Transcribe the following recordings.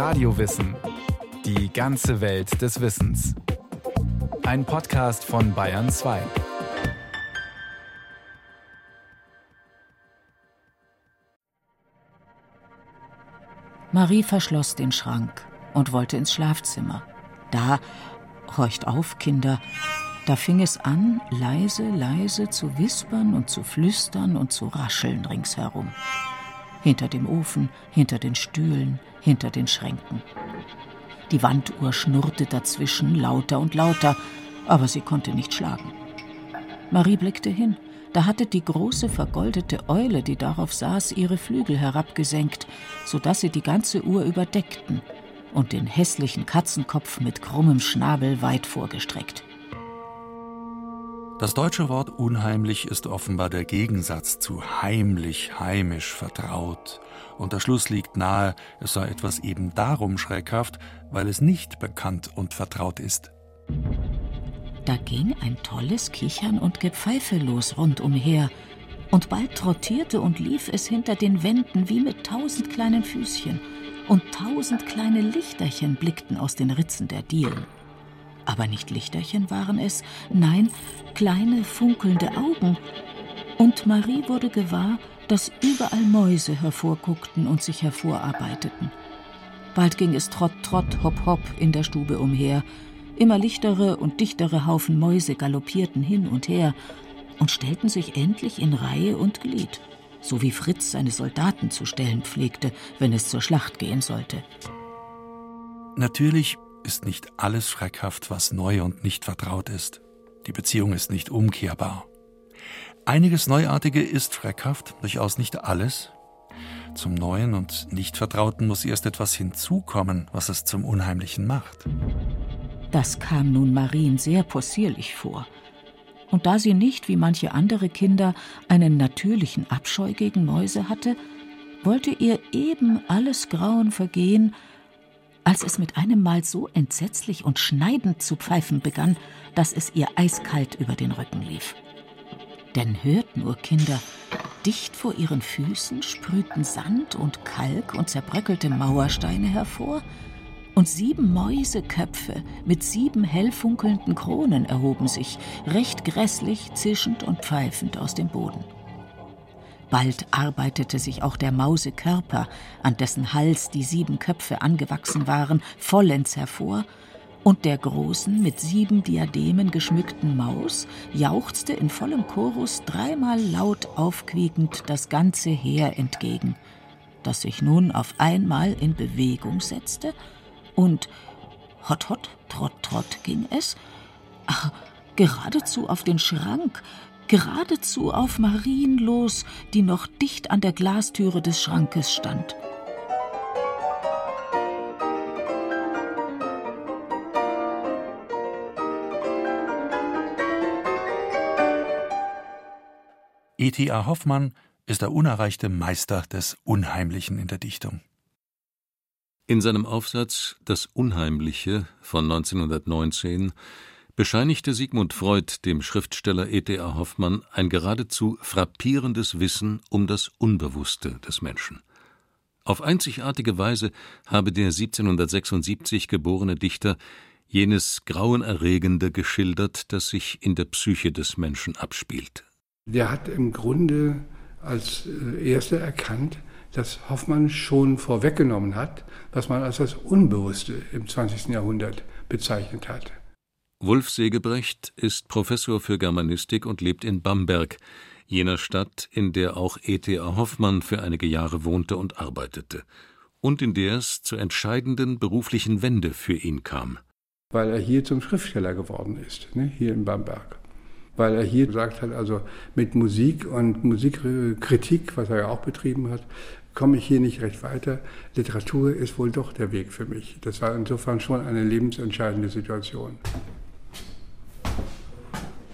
Radiowissen. Die ganze Welt des Wissens. Ein Podcast von Bayern 2. Marie verschloss den Schrank und wollte ins Schlafzimmer. Da, horcht auf, Kinder, da fing es an, leise, leise zu wispern und zu flüstern und zu rascheln ringsherum. Hinter dem Ofen, hinter den Stühlen, hinter den Schränken. Die Wanduhr schnurrte dazwischen lauter und lauter, aber sie konnte nicht schlagen. Marie blickte hin. Da hatte die große vergoldete Eule, die darauf saß, ihre Flügel herabgesenkt, so dass sie die ganze Uhr überdeckten und den hässlichen Katzenkopf mit krummem Schnabel weit vorgestreckt. Das deutsche Wort unheimlich ist offenbar der Gegensatz zu heimlich, heimisch, vertraut. Und der Schluss liegt nahe, es sei etwas eben darum schreckhaft, weil es nicht bekannt und vertraut ist. Da ging ein tolles Kichern und Gepfeife los rundumher, und bald trottierte und lief es hinter den Wänden wie mit tausend kleinen Füßchen, und tausend kleine Lichterchen blickten aus den Ritzen der Dielen. Aber nicht Lichterchen waren es, nein, kleine funkelnde Augen. Und Marie wurde gewahr, dass überall Mäuse hervorguckten und sich hervorarbeiteten. Bald ging es trott, trott, hopp, hopp in der Stube umher. Immer lichtere und dichtere Haufen Mäuse galoppierten hin und her und stellten sich endlich in Reihe und Glied, so wie Fritz seine Soldaten zu stellen pflegte, wenn es zur Schlacht gehen sollte. Natürlich ist nicht alles schreckhaft, was neu und nicht vertraut ist. Die Beziehung ist nicht umkehrbar. Einiges Neuartige ist schreckhaft, durchaus nicht alles. Zum Neuen und Nicht-Vertrauten muss erst etwas hinzukommen, was es zum Unheimlichen macht. Das kam nun Marien sehr possierlich vor. Und da sie nicht, wie manche andere Kinder, einen natürlichen Abscheu gegen Mäuse hatte, wollte ihr eben alles Grauen vergehen, als es mit einem Mal so entsetzlich und schneidend zu pfeifen begann, dass es ihr eiskalt über den Rücken lief. Denn hört nur, Kinder, dicht vor ihren Füßen sprühten Sand und Kalk und zerbröckelte Mauersteine hervor, und sieben Mäuseköpfe mit sieben hell funkelnden Kronen erhoben sich, recht grässlich, zischend und pfeifend aus dem Boden. Bald arbeitete sich auch der Mausekörper, an dessen Hals die sieben Köpfe angewachsen waren, vollends hervor, und der großen, mit sieben Diademen geschmückten Maus jauchzte in vollem Chorus dreimal laut aufquiekend das ganze Heer entgegen, das sich nun auf einmal in Bewegung setzte. Und hot hot, trott trott ging es, ach, geradezu auf den Schrank, geradezu auf Marien los, die noch dicht an der Glastüre des Schrankes stand. E.T.A. Hoffmann ist der unerreichte Meister des Unheimlichen in der Dichtung. In seinem Aufsatz Das Unheimliche von 1919 bescheinigte Sigmund Freud dem Schriftsteller E.T.A. Hoffmann ein geradezu frappierendes Wissen um das Unbewusste des Menschen. Auf einzigartige Weise habe der 1776 geborene Dichter jenes Grauenerregende geschildert, das sich in der Psyche des Menschen abspielt. Der hat im Grunde als äh, Erster erkannt, dass Hoffmann schon vorweggenommen hat, was man als das Unbewusste im 20. Jahrhundert bezeichnet hat. Wulf Segebrecht ist Professor für Germanistik und lebt in Bamberg, jener Stadt, in der auch E.T.A. Hoffmann für einige Jahre wohnte und arbeitete und in der es zur entscheidenden beruflichen Wende für ihn kam. Weil er hier zum Schriftsteller geworden ist, ne, hier in Bamberg. Weil er hier gesagt hat, also mit Musik und Musikkritik, was er ja auch betrieben hat, komme ich hier nicht recht weiter. Literatur ist wohl doch der Weg für mich. Das war insofern schon eine lebensentscheidende Situation.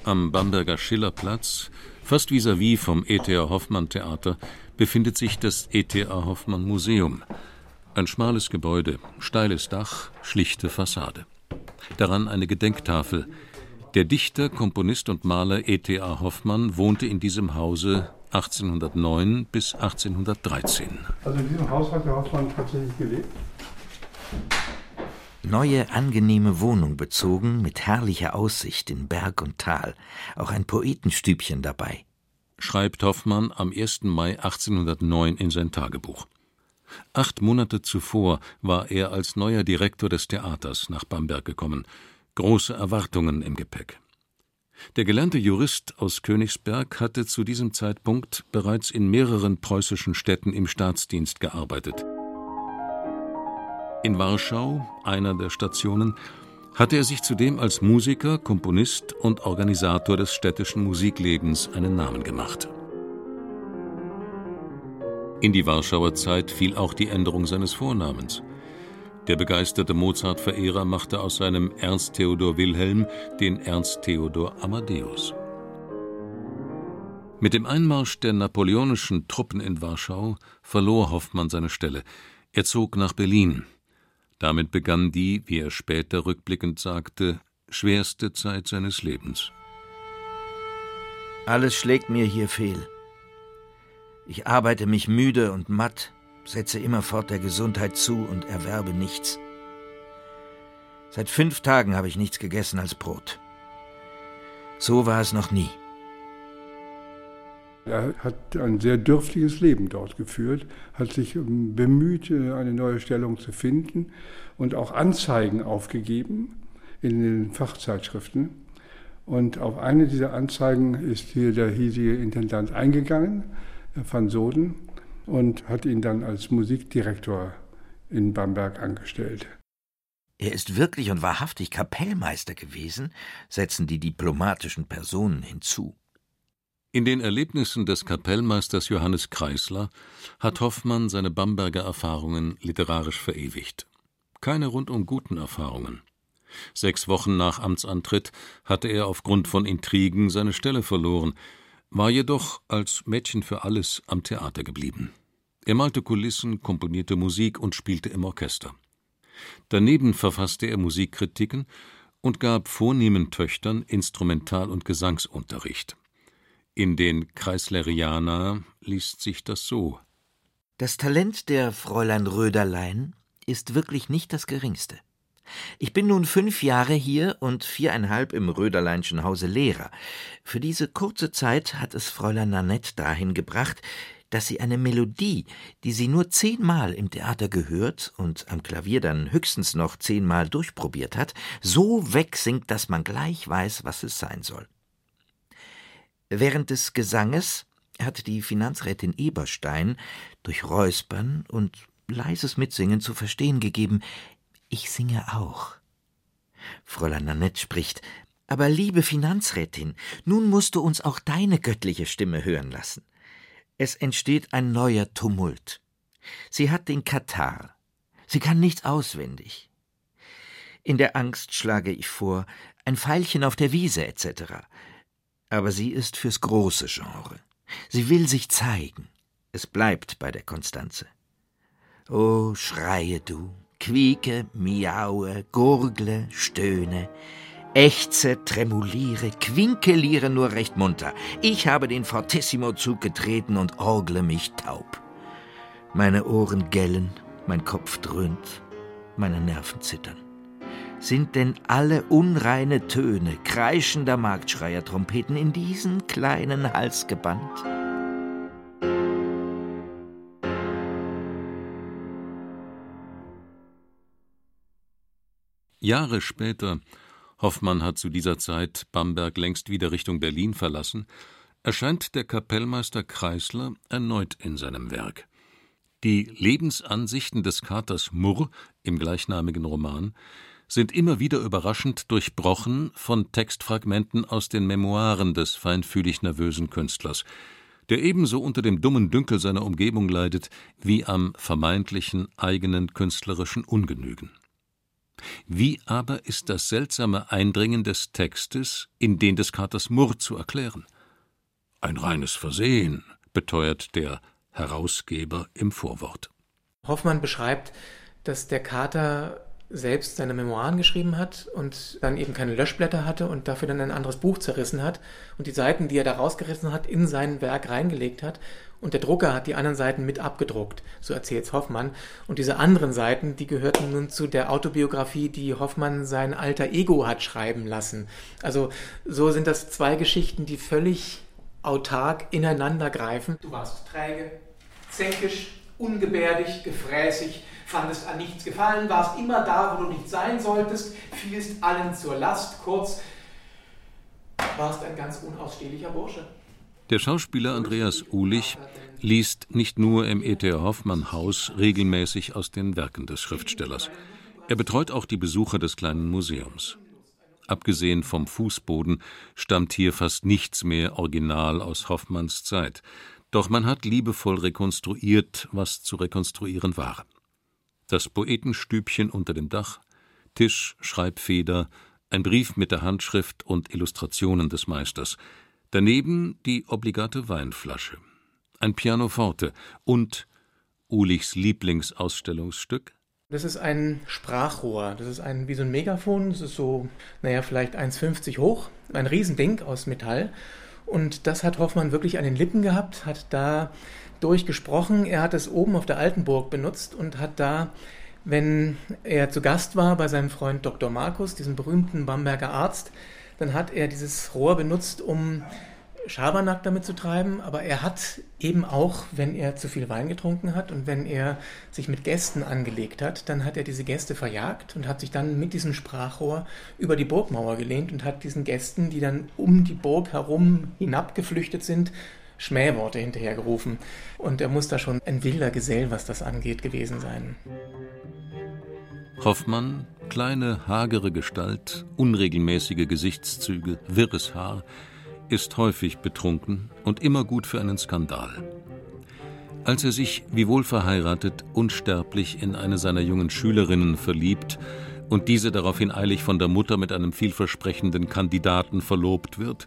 Am Bamberger Schillerplatz, fast vis-à-vis -vis vom E.T.A. Hoffmann Theater, befindet sich das E.T.A. Hoffmann Museum. Ein schmales Gebäude, steiles Dach, schlichte Fassade. Daran eine Gedenktafel. Der Dichter, Komponist und Maler E.T.A. Hoffmann wohnte in diesem Hause 1809 bis 1813. Also in diesem Haus hat der Hoffmann tatsächlich gelebt? Neue, angenehme Wohnung bezogen, mit herrlicher Aussicht in Berg und Tal, auch ein Poetenstübchen dabei. Schreibt Hoffmann am 1. Mai 1809 in sein Tagebuch. Acht Monate zuvor war er als neuer Direktor des Theaters nach Bamberg gekommen, große Erwartungen im Gepäck. Der gelernte Jurist aus Königsberg hatte zu diesem Zeitpunkt bereits in mehreren preußischen Städten im Staatsdienst gearbeitet. In Warschau, einer der Stationen, hatte er sich zudem als Musiker, Komponist und Organisator des städtischen Musiklebens einen Namen gemacht. In die Warschauer Zeit fiel auch die Änderung seines Vornamens. Der begeisterte Mozart-Verehrer machte aus seinem Ernst Theodor Wilhelm den Ernst Theodor Amadeus. Mit dem Einmarsch der napoleonischen Truppen in Warschau verlor Hoffmann seine Stelle. Er zog nach Berlin. Damit begann die, wie er später rückblickend sagte, schwerste Zeit seines Lebens. Alles schlägt mir hier fehl. Ich arbeite mich müde und matt setze immerfort der Gesundheit zu und erwerbe nichts. Seit fünf Tagen habe ich nichts gegessen als Brot. So war es noch nie. Er hat ein sehr dürftiges Leben dort geführt, hat sich ähm, bemüht, äh, eine neue Stellung zu finden und auch Anzeigen aufgegeben in den Fachzeitschriften. Und auf eine dieser Anzeigen ist hier der hiesige Intendant eingegangen, Van Soden, und hat ihn dann als Musikdirektor in Bamberg angestellt. Er ist wirklich und wahrhaftig Kapellmeister gewesen, setzen die diplomatischen Personen hinzu. In den Erlebnissen des Kapellmeisters Johannes Kreisler hat Hoffmann seine Bamberger Erfahrungen literarisch verewigt. Keine rundum guten Erfahrungen. Sechs Wochen nach Amtsantritt hatte er aufgrund von Intrigen seine Stelle verloren, war jedoch als Mädchen für alles am Theater geblieben. Er malte Kulissen, komponierte Musik und spielte im Orchester. Daneben verfasste er Musikkritiken und gab vornehmen Töchtern Instrumental- und Gesangsunterricht. In den Kreisleriana liest sich das so. Das Talent der Fräulein Röderlein ist wirklich nicht das geringste. Ich bin nun fünf Jahre hier und viereinhalb im Röderleinschen Hause Lehrer. Für diese kurze Zeit hat es Fräulein Nanette dahin gebracht, dass sie eine Melodie, die sie nur zehnmal im Theater gehört und am Klavier dann höchstens noch zehnmal durchprobiert hat, so wegsingt, dass man gleich weiß, was es sein soll. Während des Gesanges hat die Finanzrätin Eberstein durch Räuspern und leises Mitsingen zu verstehen gegeben, ich singe auch. Fräulein Nanette spricht, aber liebe Finanzrätin, nun musst du uns auch deine göttliche Stimme hören lassen. Es entsteht ein neuer Tumult. Sie hat den Katar. Sie kann nichts auswendig. In der Angst schlage ich vor, ein Pfeilchen auf der Wiese etc. Aber sie ist fürs große Genre. Sie will sich zeigen. Es bleibt bei der Konstanze. Oh, schreie du, quieke, miaue, gurgle, stöhne, ächze, tremuliere, quinkeliere nur recht munter. Ich habe den Fortissimo-Zug getreten und orgle mich taub. Meine Ohren gellen, mein Kopf dröhnt, meine Nerven zittern. Sind denn alle unreine Töne kreischender Marktschreiertrompeten in diesen kleinen Hals gebannt? Jahre später Hoffmann hat zu dieser Zeit Bamberg längst wieder Richtung Berlin verlassen, erscheint der Kapellmeister Kreisler erneut in seinem Werk. Die Lebensansichten des Katers Murr im gleichnamigen Roman sind immer wieder überraschend durchbrochen von Textfragmenten aus den Memoiren des feinfühlig nervösen Künstlers, der ebenso unter dem dummen Dünkel seiner Umgebung leidet wie am vermeintlichen eigenen künstlerischen Ungenügen. Wie aber ist das seltsame Eindringen des Textes in den des Katers Murr zu erklären? Ein reines Versehen, beteuert der Herausgeber im Vorwort. Hoffmann beschreibt, dass der Kater selbst seine Memoiren geschrieben hat und dann eben keine Löschblätter hatte und dafür dann ein anderes Buch zerrissen hat und die Seiten, die er da rausgerissen hat, in sein Werk reingelegt hat und der Drucker hat die anderen Seiten mit abgedruckt, so erzählt Hoffmann. Und diese anderen Seiten, die gehörten nun zu der Autobiografie, die Hoffmann sein alter Ego hat schreiben lassen. Also so sind das zwei Geschichten, die völlig autark ineinander greifen. Du warst träge, zänkisch, ungebärdig, gefräßig, fandest an nichts gefallen, warst immer da, wo du nicht sein solltest, fielst allen zur Last, kurz, warst ein ganz unausstehlicher Bursche. Der Schauspieler Andreas Uhlich liest nicht nur im E.T.A. Hoffmann Haus regelmäßig aus den Werken des Schriftstellers. Er betreut auch die Besucher des kleinen Museums. Abgesehen vom Fußboden stammt hier fast nichts mehr original aus Hoffmanns Zeit. Doch man hat liebevoll rekonstruiert, was zu rekonstruieren war. Das Poetenstübchen unter dem Dach, Tisch, Schreibfeder, ein Brief mit der Handschrift und Illustrationen des Meisters, daneben die obligate Weinflasche, ein Pianoforte und Ulichs Lieblingsausstellungsstück das ist ein Sprachrohr. Das ist ein wie so ein Megafon. Das ist so, naja, vielleicht 1,50 hoch. Ein Riesending aus Metall. Und das hat Hoffmann wirklich an den Lippen gehabt, hat da durchgesprochen. Er hat es oben auf der Altenburg benutzt und hat da, wenn er zu Gast war bei seinem Freund Dr. Markus, diesem berühmten Bamberger Arzt, dann hat er dieses Rohr benutzt, um Schabernack damit zu treiben, aber er hat eben auch, wenn er zu viel Wein getrunken hat und wenn er sich mit Gästen angelegt hat, dann hat er diese Gäste verjagt und hat sich dann mit diesem Sprachrohr über die Burgmauer gelehnt und hat diesen Gästen, die dann um die Burg herum hinabgeflüchtet sind, Schmähworte hinterhergerufen. Und er muss da schon ein wilder Gesell, was das angeht, gewesen sein. Hoffmann, kleine, hagere Gestalt, unregelmäßige Gesichtszüge, wirres Haar, ist häufig betrunken und immer gut für einen Skandal. Als er sich, wiewohl verheiratet, unsterblich in eine seiner jungen Schülerinnen verliebt und diese daraufhin eilig von der Mutter mit einem vielversprechenden Kandidaten verlobt wird,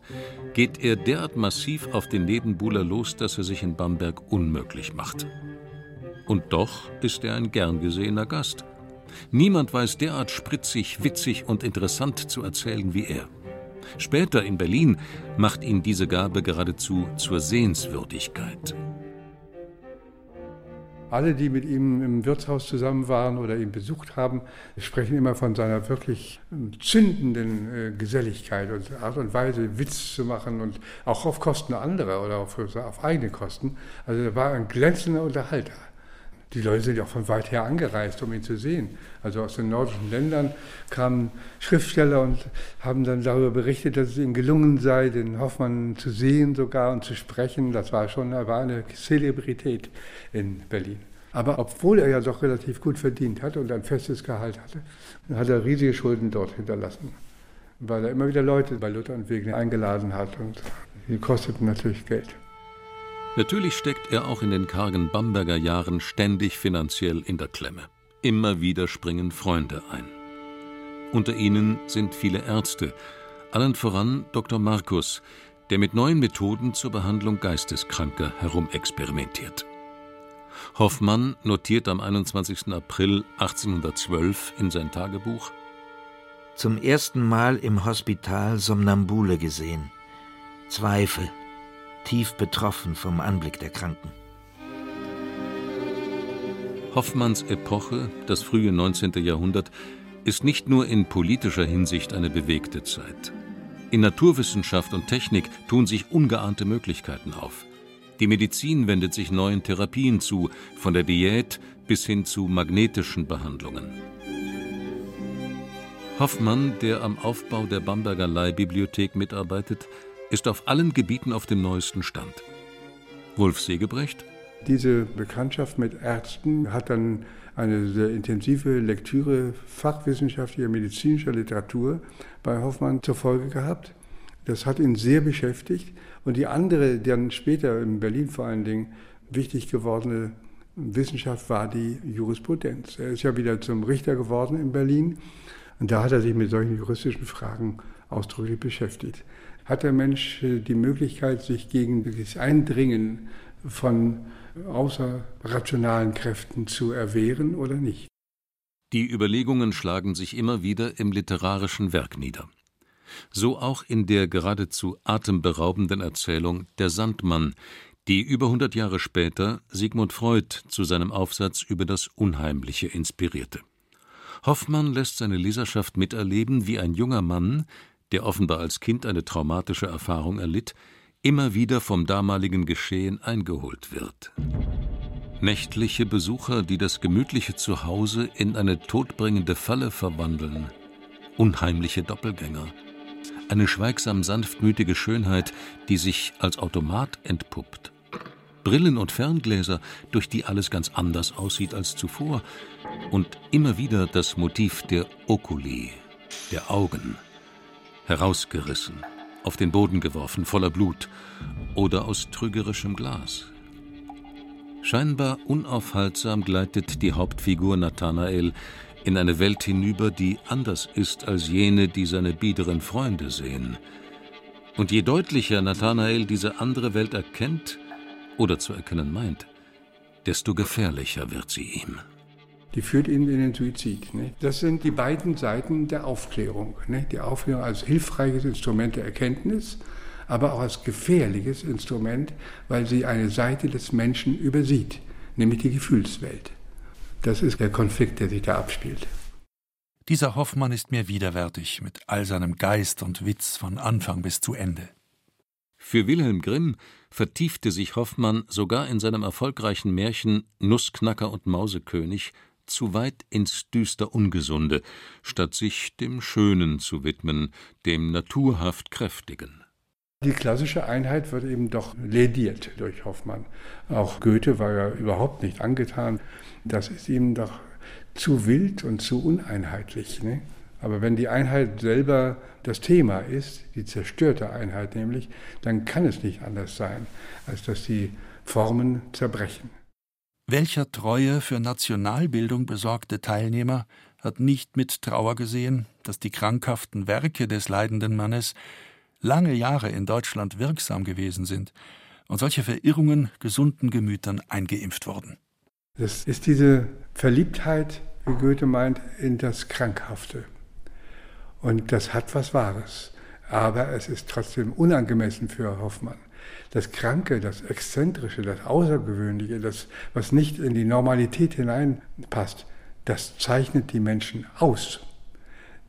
geht er derart massiv auf den Nebenbuhler los, dass er sich in Bamberg unmöglich macht. Und doch ist er ein gern gesehener Gast. Niemand weiß derart spritzig, witzig und interessant zu erzählen wie er. Später in Berlin macht ihn diese Gabe geradezu zur Sehenswürdigkeit. Alle, die mit ihm im Wirtshaus zusammen waren oder ihn besucht haben, sprechen immer von seiner wirklich zündenden äh, Geselligkeit und Art und Weise, Witz zu machen und auch auf Kosten anderer oder auf, auf eigene Kosten. Also er war ein glänzender Unterhalter. Die Leute sind ja auch von weit her angereist, um ihn zu sehen. Also aus den nordischen Ländern kamen Schriftsteller und haben dann darüber berichtet, dass es ihm gelungen sei, den Hoffmann zu sehen sogar und zu sprechen. Das war schon war eine Zelebrität in Berlin. Aber obwohl er ja doch relativ gut verdient hatte und ein festes Gehalt hatte, hat er riesige Schulden dort hinterlassen. Weil er immer wieder Leute bei Luther und Wegner eingeladen hat und die kosteten natürlich Geld. Natürlich steckt er auch in den kargen Bamberger Jahren ständig finanziell in der Klemme. Immer wieder springen Freunde ein. Unter ihnen sind viele Ärzte, allen voran Dr. Markus, der mit neuen Methoden zur Behandlung Geisteskranker herumexperimentiert. Hoffmann notiert am 21. April 1812 in sein Tagebuch Zum ersten Mal im Hospital Somnambule gesehen. Zweifel, tief betroffen vom Anblick der Kranken. Hoffmanns Epoche, das frühe 19. Jahrhundert, ist nicht nur in politischer Hinsicht eine bewegte Zeit. In Naturwissenschaft und Technik tun sich ungeahnte Möglichkeiten auf. Die Medizin wendet sich neuen Therapien zu, von der Diät bis hin zu magnetischen Behandlungen. Hoffmann, der am Aufbau der Bamberger Leihbibliothek mitarbeitet, ist auf allen Gebieten auf dem neuesten Stand. Wolf Segebrecht? Diese Bekanntschaft mit Ärzten hat dann eine sehr intensive Lektüre fachwissenschaftlicher, medizinischer Literatur bei Hoffmann zur Folge gehabt. Das hat ihn sehr beschäftigt. Und die andere, dann später in Berlin vor allen Dingen wichtig gewordene Wissenschaft war die Jurisprudenz. Er ist ja wieder zum Richter geworden in Berlin. Und da hat er sich mit solchen juristischen Fragen ausdrücklich beschäftigt hat der Mensch äh, die Möglichkeit, sich gegen das Eindringen von außerrationalen Kräften zu erwehren oder nicht. Die Überlegungen schlagen sich immer wieder im literarischen Werk nieder. So auch in der geradezu atemberaubenden Erzählung Der Sandmann, die über 100 Jahre später Sigmund Freud zu seinem Aufsatz über das Unheimliche inspirierte. Hoffmann lässt seine Leserschaft miterleben, wie ein junger Mann, der offenbar als Kind eine traumatische Erfahrung erlitt, immer wieder vom damaligen Geschehen eingeholt wird. Nächtliche Besucher, die das gemütliche Zuhause in eine todbringende Falle verwandeln, unheimliche Doppelgänger, eine schweigsam sanftmütige Schönheit, die sich als Automat entpuppt, Brillen und Ferngläser, durch die alles ganz anders aussieht als zuvor, und immer wieder das Motiv der Oculi, der Augen, herausgerissen, auf den Boden geworfen, voller Blut oder aus trügerischem Glas. Scheinbar unaufhaltsam gleitet die Hauptfigur Nathanael in eine Welt hinüber, die anders ist als jene, die seine biederen Freunde sehen. Und je deutlicher Nathanael diese andere Welt erkennt oder zu erkennen meint, desto gefährlicher wird sie ihm. Die führt ihn in den Suizid. Ne? Das sind die beiden Seiten der Aufklärung. Ne? Die Aufklärung als hilfreiches Instrument der Erkenntnis, aber auch als gefährliches Instrument, weil sie eine Seite des Menschen übersieht, nämlich die Gefühlswelt. Das ist der Konflikt, der sich da abspielt. Dieser Hoffmann ist mir widerwärtig mit all seinem Geist und Witz von Anfang bis zu Ende. Für Wilhelm Grimm vertiefte sich Hoffmann sogar in seinem erfolgreichen Märchen Nussknacker und Mausekönig zu weit ins düster Ungesunde, statt sich dem Schönen zu widmen, dem naturhaft Kräftigen. Die klassische Einheit wird eben doch lediert durch Hoffmann. Auch Goethe war ja überhaupt nicht angetan. Das ist ihm doch zu wild und zu uneinheitlich. Ne? Aber wenn die Einheit selber das Thema ist, die zerstörte Einheit nämlich, dann kann es nicht anders sein, als dass die Formen zerbrechen. Welcher treue, für Nationalbildung besorgte Teilnehmer hat nicht mit Trauer gesehen, dass die krankhaften Werke des leidenden Mannes lange Jahre in Deutschland wirksam gewesen sind und solche Verirrungen gesunden Gemütern eingeimpft wurden. Das ist diese Verliebtheit, wie Goethe meint, in das Krankhafte. Und das hat was Wahres. Aber es ist trotzdem unangemessen für Hoffmann. Das Kranke, das Exzentrische, das Außergewöhnliche, das, was nicht in die Normalität hineinpasst, das zeichnet die Menschen aus,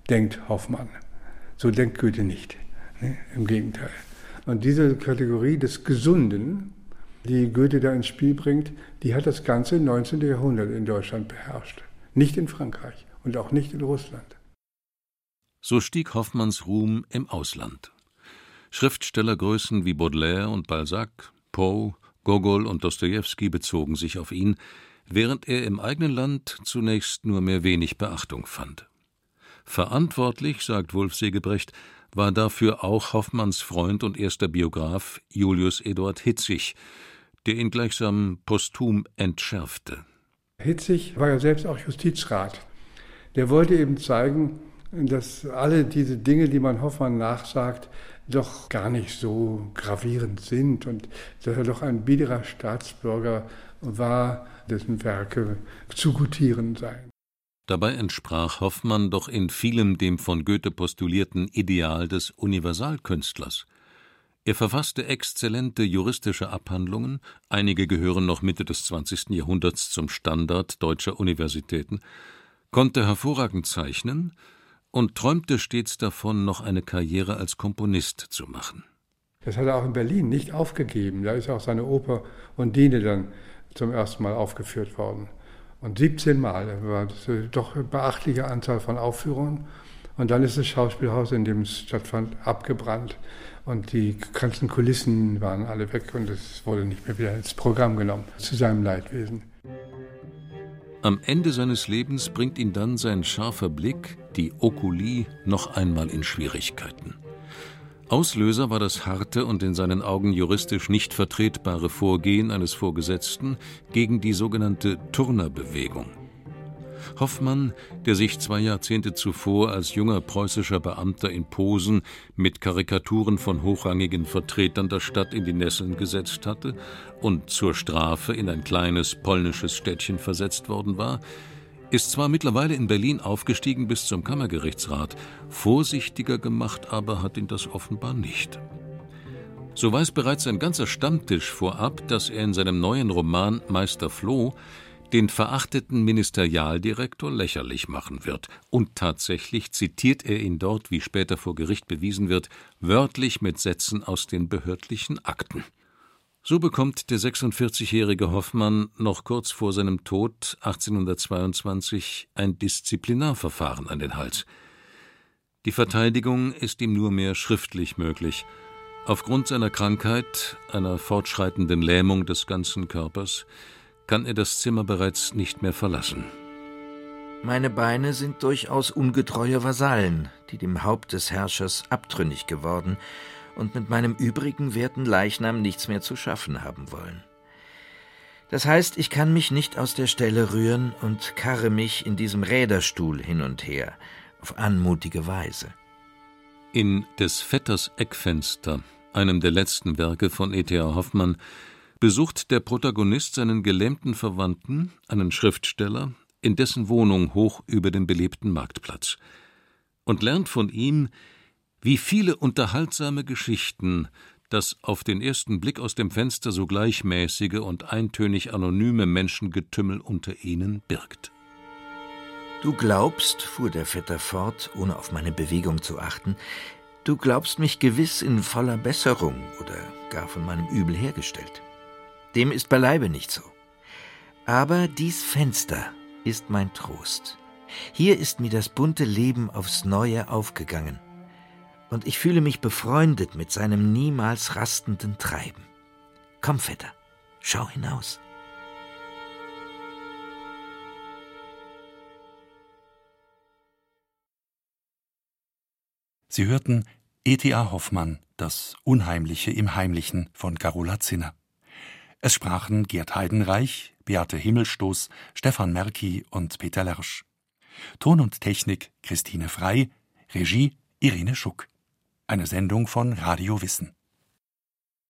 denkt Hoffmann. So denkt Goethe nicht. Ne? Im Gegenteil. Und diese Kategorie des Gesunden, die Goethe da ins Spiel bringt, die hat das ganze 19. Jahrhundert in Deutschland beherrscht. Nicht in Frankreich und auch nicht in Russland. So stieg Hoffmanns Ruhm im Ausland. Schriftstellergrößen wie Baudelaire und Balzac, Poe, Gogol und Dostojewski bezogen sich auf ihn, während er im eigenen Land zunächst nur mehr wenig Beachtung fand. Verantwortlich, sagt Wolf Segebrecht, war dafür auch Hoffmanns Freund und erster Biograf Julius Eduard Hitzig, der ihn gleichsam posthum entschärfte. Hitzig war ja selbst auch Justizrat. Der wollte eben zeigen, dass alle diese Dinge, die man Hoffmann nachsagt, doch gar nicht so gravierend sind und dass er doch ein biederer Staatsbürger war, dessen Werke zu gutieren seien. Dabei entsprach Hoffmann doch in vielem dem von Goethe postulierten Ideal des Universalkünstlers. Er verfasste exzellente juristische Abhandlungen, einige gehören noch Mitte des 20. Jahrhunderts zum Standard deutscher Universitäten, konnte hervorragend zeichnen und träumte stets davon, noch eine Karriere als Komponist zu machen. Das hat er auch in Berlin nicht aufgegeben. Da ist auch seine Oper Undine dann zum ersten Mal aufgeführt worden. Und 17 Mal, das war doch eine beachtliche Anzahl von Aufführungen. Und dann ist das Schauspielhaus, in dem es stattfand, abgebrannt. Und die ganzen Kulissen waren alle weg und es wurde nicht mehr wieder ins Programm genommen, zu seinem Leidwesen. Am Ende seines Lebens bringt ihn dann sein scharfer Blick, die Okuli, noch einmal in Schwierigkeiten. Auslöser war das harte und in seinen Augen juristisch nicht vertretbare Vorgehen eines Vorgesetzten gegen die sogenannte Turnerbewegung. Hoffmann, der sich zwei Jahrzehnte zuvor als junger preußischer Beamter in Posen mit Karikaturen von hochrangigen Vertretern der Stadt in die Nesseln gesetzt hatte und zur Strafe in ein kleines polnisches Städtchen versetzt worden war, ist zwar mittlerweile in Berlin aufgestiegen bis zum Kammergerichtsrat, vorsichtiger gemacht aber hat ihn das offenbar nicht. So weiß bereits ein ganzer Stammtisch vorab, dass er in seinem neuen Roman Meister Floh den verachteten Ministerialdirektor lächerlich machen wird, und tatsächlich zitiert er ihn dort, wie später vor Gericht bewiesen wird, wörtlich mit Sätzen aus den behördlichen Akten. So bekommt der 46-jährige Hoffmann noch kurz vor seinem Tod 1822 ein Disziplinarverfahren an den Hals. Die Verteidigung ist ihm nur mehr schriftlich möglich. Aufgrund seiner Krankheit, einer fortschreitenden Lähmung des ganzen Körpers, kann er das Zimmer bereits nicht mehr verlassen. Meine Beine sind durchaus ungetreue Vasallen, die dem Haupt des Herrschers abtrünnig geworden und mit meinem übrigen werten Leichnam nichts mehr zu schaffen haben wollen. Das heißt, ich kann mich nicht aus der Stelle rühren und karre mich in diesem Räderstuhl hin und her, auf anmutige Weise. In des Vetters Eckfenster, einem der letzten Werke von E.T.A. Hoffmann, besucht der Protagonist seinen gelähmten Verwandten, einen Schriftsteller, in dessen Wohnung hoch über dem belebten Marktplatz, und lernt von ihm, wie viele unterhaltsame Geschichten das auf den ersten Blick aus dem Fenster so gleichmäßige und eintönig anonyme Menschengetümmel unter ihnen birgt. Du glaubst, fuhr der Vetter fort, ohne auf meine Bewegung zu achten, du glaubst mich gewiss in voller Besserung oder gar von meinem Übel hergestellt. Dem ist beileibe nicht so. Aber dies Fenster ist mein Trost. Hier ist mir das bunte Leben aufs Neue aufgegangen und ich fühle mich befreundet mit seinem niemals rastenden Treiben. Komm, Vetter, schau hinaus. Sie hörten E.T.A. Hoffmann, Das Unheimliche im Heimlichen von Carola Zinner. Es sprachen Gerd Heidenreich, Beate Himmelstoß, Stefan Merki und Peter Lersch. Ton und Technik Christine Frei, Regie Irene Schuck. Eine Sendung von Radio Wissen.